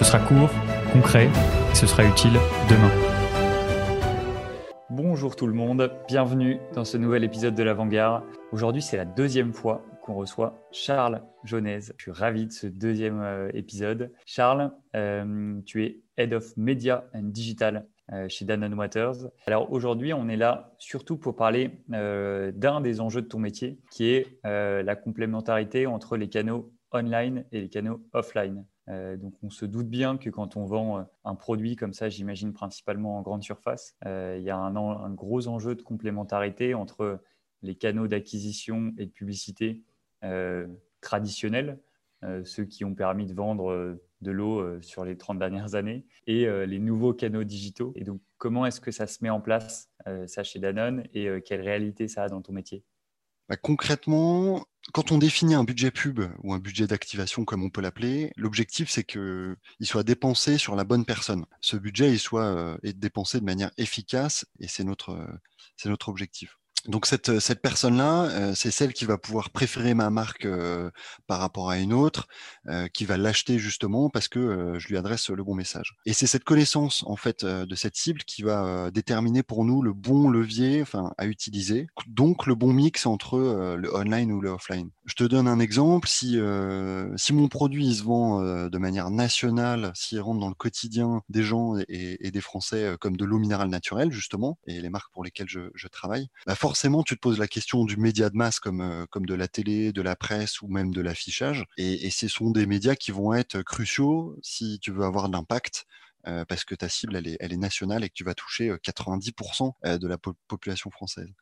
Ce sera court, concret et ce sera utile demain. Bonjour tout le monde, bienvenue dans ce nouvel épisode de l'Avant-Garde. Aujourd'hui, c'est la deuxième fois qu'on reçoit Charles Jaunez. Je suis ravi de ce deuxième euh, épisode. Charles, euh, tu es Head of Media and Digital euh, chez Danone Waters. Alors aujourd'hui, on est là surtout pour parler d'un des enjeux de ton métier, qui est la complémentarité entre les canaux online et les canaux offline. Euh, donc on se doute bien que quand on vend euh, un produit comme ça, j'imagine principalement en grande surface, euh, il y a un, gros enjeu de complémentarité entre les canaux d'acquisition et de publicité traditionnels, ceux qui ont permis de vendre de l'eau sur les 30 dernières années, et les nouveaux canaux digitaux. Et donc comment est-ce que ça se met en place, ça chez Danone, et quelle réalité ça a dans ton métier? Bah, concrètement, quand on définit un budget pub ou un budget d'activation, comme on peut l'appeler, l'objectif, c'est qu'il soit dépensé sur la bonne personne. Ce budget, il soit euh, dépensé de manière efficace et c'est notre, c'est notre objectif donc cette, cette personne-là, euh, c'est celle qui va pouvoir préférer ma marque euh, par rapport à une autre, euh, qui va l'acheter justement parce que je lui adresse le bon message. Et c'est cette connaissance en fait de cette cible qui va déterminer pour nous le bon levier, enfin à utiliser, donc le bon mix entre le online ou le offline. Je te donne un exemple. Si si mon produit se vend de manière nationale, s'il rentre dans le quotidien des gens et, des Français comme de l'eau minérale naturelle justement, et les marques pour lesquelles je, travaille, bah tu te poses la question du média de masse comme, euh, de la télé, de la presse ou même de l'affichage. Et, ce sont des médias qui vont être cruciaux si tu veux avoir de l'impact. Euh, parce que ta cible, elle est, nationale et que tu vas toucher 90% euh, de la population française.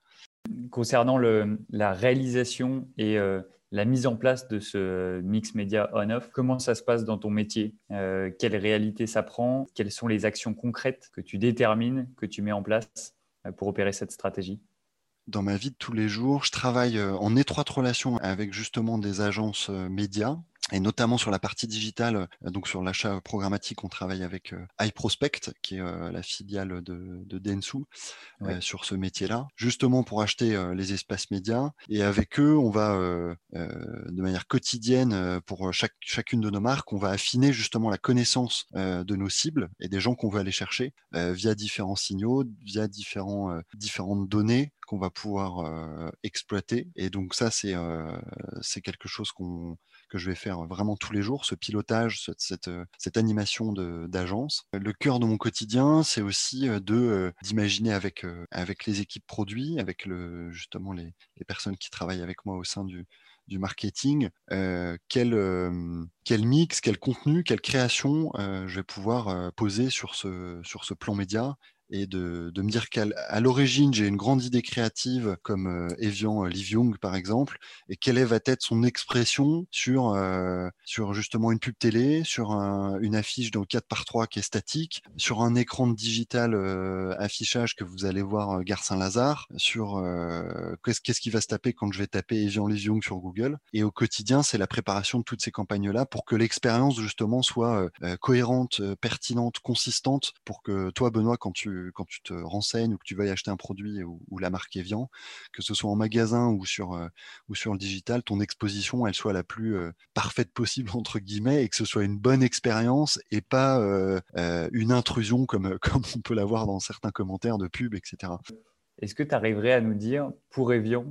Concernant la réalisation et la mise en place de ce mix média on-off, comment ça se passe dans ton métier? Quelle réalité ça prend? Quelles sont les actions concrètes que tu détermines, que tu mets en place pour opérer cette stratégie? Dans ma vie de tous les jours, je travaille euh, en étroite relation avec justement des agences euh, médias et notamment sur la partie digitale, euh, donc sur l'achat programmatique, on travaille avec iProspect, qui est la filiale de, de Densu, sur ce métier-là, justement pour acheter les espaces médias. Et avec eux, on va, de manière quotidienne, pour chaque, chacune de nos marques, on va affiner justement la connaissance de nos cibles et des gens qu'on veut aller chercher via différents signaux, via différents, différentes données qu'on va pouvoir exploiter. Et donc ça, c'est c'est quelque chose que je vais faire vraiment tous les jours, ce pilotage, cette, cette, animation d'agence. Le cœur de mon quotidien, c'est aussi d'imaginer avec avec les équipes produits, avec le justement les, les, personnes qui travaillent avec moi au sein du du marketing, quel, quel mix, quel contenu, quelle création je vais pouvoir poser sur ce, sur ce plan média et de, me dire qu'à l'origine, j'ai une grande idée créative comme euh, Evian euh, Liv Young, par exemple, et quelle va être son expression sur, euh, sur justement une pub télé, sur un, une affiche dans 4 par 3 qui est statique, sur un écran de digital affichage que vous allez voir Gare Saint-Lazare, sur qu'est-ce qu'est-ce qui va se taper quand je vais taper Evian Liv Young sur Google. Et au quotidien, c'est la préparation de toutes ces campagnes-là pour que l'expérience justement soit cohérente, pertinente, consistante, pour que toi, Benoît, quand tu quand tu te renseignes ou que tu vas y acheter un produit ou, la marque Evian, que ce soit en magasin ou sur, euh, ou sur le digital, ton exposition, elle soit la plus euh, parfaite possible, entre guillemets, et que ce soit une bonne expérience et pas euh, une intrusion comme, comme on peut l'avoir dans certains commentaires de pub, etc. Est-ce que tu arriverais à nous dire, pour Evian,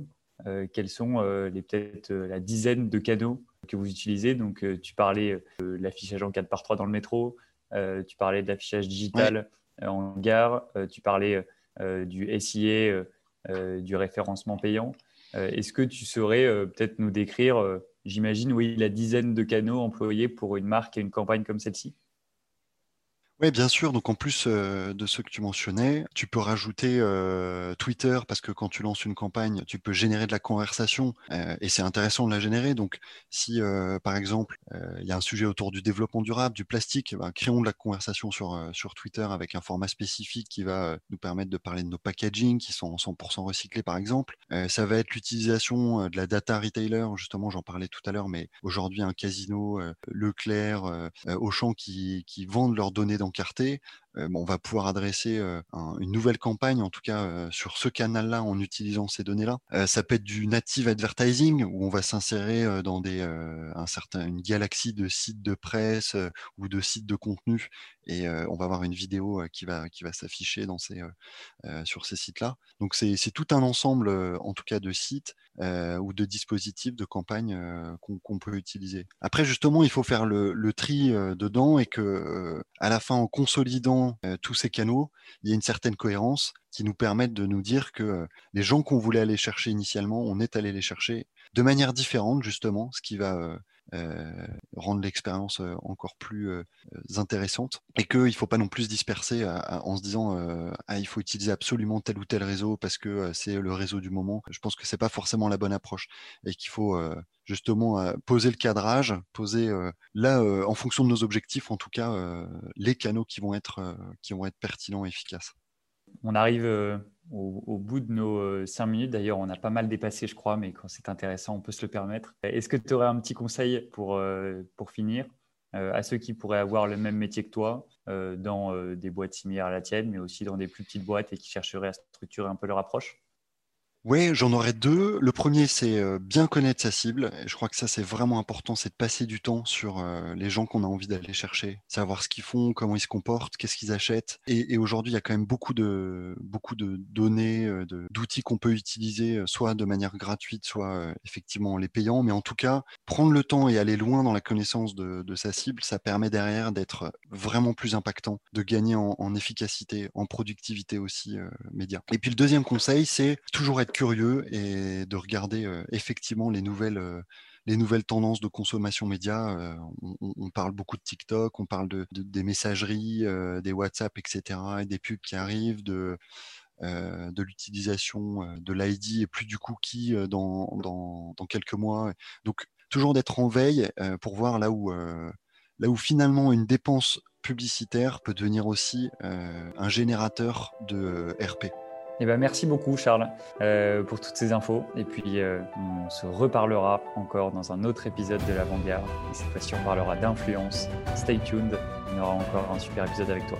quels sont les peut-être la dizaine de canaux que vous utilisez? Donc, tu parlais de l'affichage en 4 par 3 dans le métro, tu parlais de l'affichage digital en gare, euh, tu parlais euh, du SIA, du référencement payant. Est-ce que tu saurais peut-être nous décrire, j'imagine, oui, la dizaine de canaux employés pour une marque et une campagne comme celle-ci? Oui, bien sûr. Donc, en plus euh, de ce que tu mentionnais, tu peux rajouter euh, Twitter parce que quand tu lances une campagne, tu peux générer de la conversation euh, et c'est intéressant de la générer. Donc, si par exemple, il y a un sujet autour du développement durable, du plastique, ben, créons de la conversation sur, sur Twitter avec un format spécifique qui va nous permettre de parler de nos packaging qui sont 100% recyclés, par exemple. ça va être l'utilisation de la data retailer. Justement, j'en parlais tout à l'heure, mais aujourd'hui, un casino, Leclerc, Auchan qui, qui vendent leurs données dans encarté on va pouvoir adresser euh, une nouvelle campagne, en tout cas euh, sur ce canal-là, en utilisant ces données-là. ça peut être du native advertising, où on va s'insérer dans une galaxie de sites de presse ou de sites de contenu, et on va avoir une vidéo qui va, s'afficher sur ces sites-là. Donc c'est tout un ensemble, en tout cas, de sites ou de dispositifs de campagne qu'on peut utiliser. Après, justement, il faut faire le, le tri dedans et que à la fin, en consolidant euh, tous ces canaux, il y a une certaine cohérence qui nous permet de nous dire que euh, les gens qu'on voulait aller chercher initialement, on est allé les chercher de manière différente, justement, ce qui va euh, rendre l'expérience encore plus intéressante et qu'il ne faut pas non plus se disperser en se disant ah, il faut utiliser absolument tel ou tel réseau parce que c'est le réseau du moment. Je pense que ce n'est pas forcément la bonne approche et qu'il faut justement poser le cadrage, poser là, en fonction de nos objectifs, en tout cas, les canaux qui vont être, qui vont être pertinents et efficaces. On arrive au, bout de nos cinq minutes. D'ailleurs, on a pas mal dépassé, je crois, mais quand c'est intéressant, on peut se le permettre. Est-ce que tu aurais un petit conseil pour, pour finir à ceux qui pourraient avoir le même métier que toi dans des boîtes similaires à la tienne, mais aussi dans des plus petites boîtes et qui chercheraient à structurer un peu leur approche? Oui, j'en aurais deux. Le premier, c'est euh, bien connaître sa cible. je crois que ça, c'est vraiment important, c'est de passer du temps sur euh, les gens qu'on a envie d'aller chercher, savoir ce qu'ils font, comment ils se comportent, qu'est-ce qu'ils achètent. Et, aujourd'hui, il y a quand même beaucoup de, beaucoup de données, euh, d'outils qu'on peut utiliser, soit de manière gratuite, soit effectivement en les payant. Mais en tout cas, prendre le temps et aller loin dans la connaissance de, sa cible, ça permet derrière d'être vraiment plus impactant, de gagner en, en efficacité, en productivité aussi média. Et puis le deuxième conseil, c'est toujours être curieux et de regarder euh, effectivement les nouvelles, euh, les nouvelles tendances de consommation média. Euh, on, parle beaucoup de TikTok, on parle de, des messageries, des WhatsApp, etc., et des pubs qui arrivent, de, de l'utilisation de l'ID et plus du cookie dans, dans, dans, quelques mois. Donc, toujours d'être en veille pour voir là où, là où finalement une dépense publicitaire peut devenir aussi un générateur de RP. Eh ben, merci beaucoup Charles euh, pour toutes ces infos. Et puis euh, on se reparlera encore dans un autre épisode de l'Avant-Garde. Et cette fois-ci on parlera d'influence. Stay tuned, on aura encore un super épisode avec toi.